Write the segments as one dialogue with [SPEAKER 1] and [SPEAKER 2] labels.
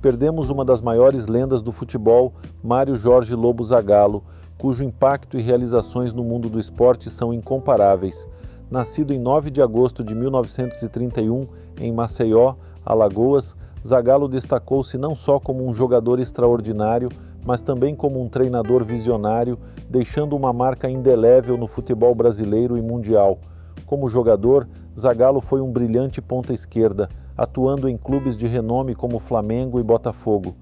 [SPEAKER 1] perdemos uma das maiores lendas do futebol, Mário Jorge Lobo Zagallo, cujo impacto e realizações no mundo do esporte são incomparáveis. Nascido em 9 de agosto de 1931 em Maceió, Alagoas, Zagallo destacou-se não só como um jogador extraordinário, mas também como um treinador visionário, deixando uma marca indelével no futebol brasileiro e mundial. Como jogador, Zagallo foi um brilhante ponta esquerda, atuando em clubes de renome como Flamengo e Botafogo.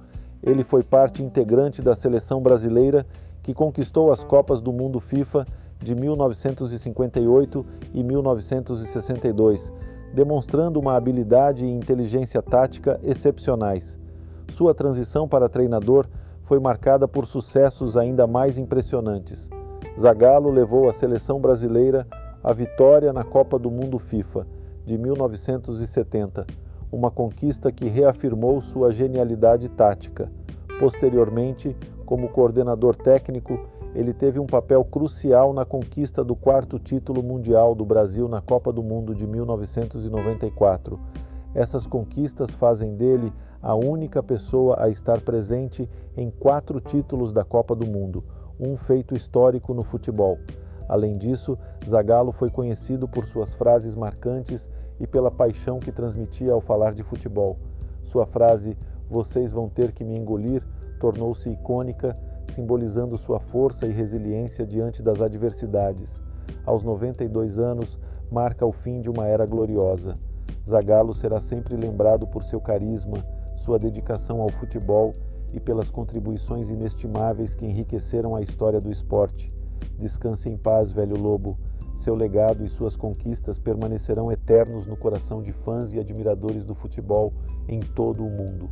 [SPEAKER 1] Ele foi parte integrante da seleção brasileira que conquistou as Copas do Mundo FIFA de 1958 e 1962, demonstrando uma habilidade e inteligência tática excepcionais. Sua transição para treinador foi marcada por sucessos ainda mais impressionantes. Zagallo levou a seleção brasileira à vitória na Copa do Mundo FIFA de 1970 uma conquista que reafirmou sua genialidade tática. Posteriormente, como coordenador técnico, ele teve um papel crucial na conquista do quarto título mundial do Brasil na Copa do Mundo de 1994. Essas conquistas fazem dele a única pessoa a estar presente em quatro títulos da Copa do Mundo, um feito histórico no futebol. Além disso, Zagallo foi conhecido por suas frases marcantes e pela paixão que transmitia ao falar de futebol. Sua frase "Vocês vão ter que me engolir" tornou-se icônica, simbolizando sua força e resiliência diante das adversidades. Aos 92 anos, marca o fim de uma era gloriosa. Zagallo será sempre lembrado por seu carisma, sua dedicação ao futebol e pelas contribuições inestimáveis que enriqueceram a história do esporte. Descanse em paz, velho lobo. Seu legado e suas conquistas permanecerão eternos no coração de fãs e admiradores do futebol em todo o mundo.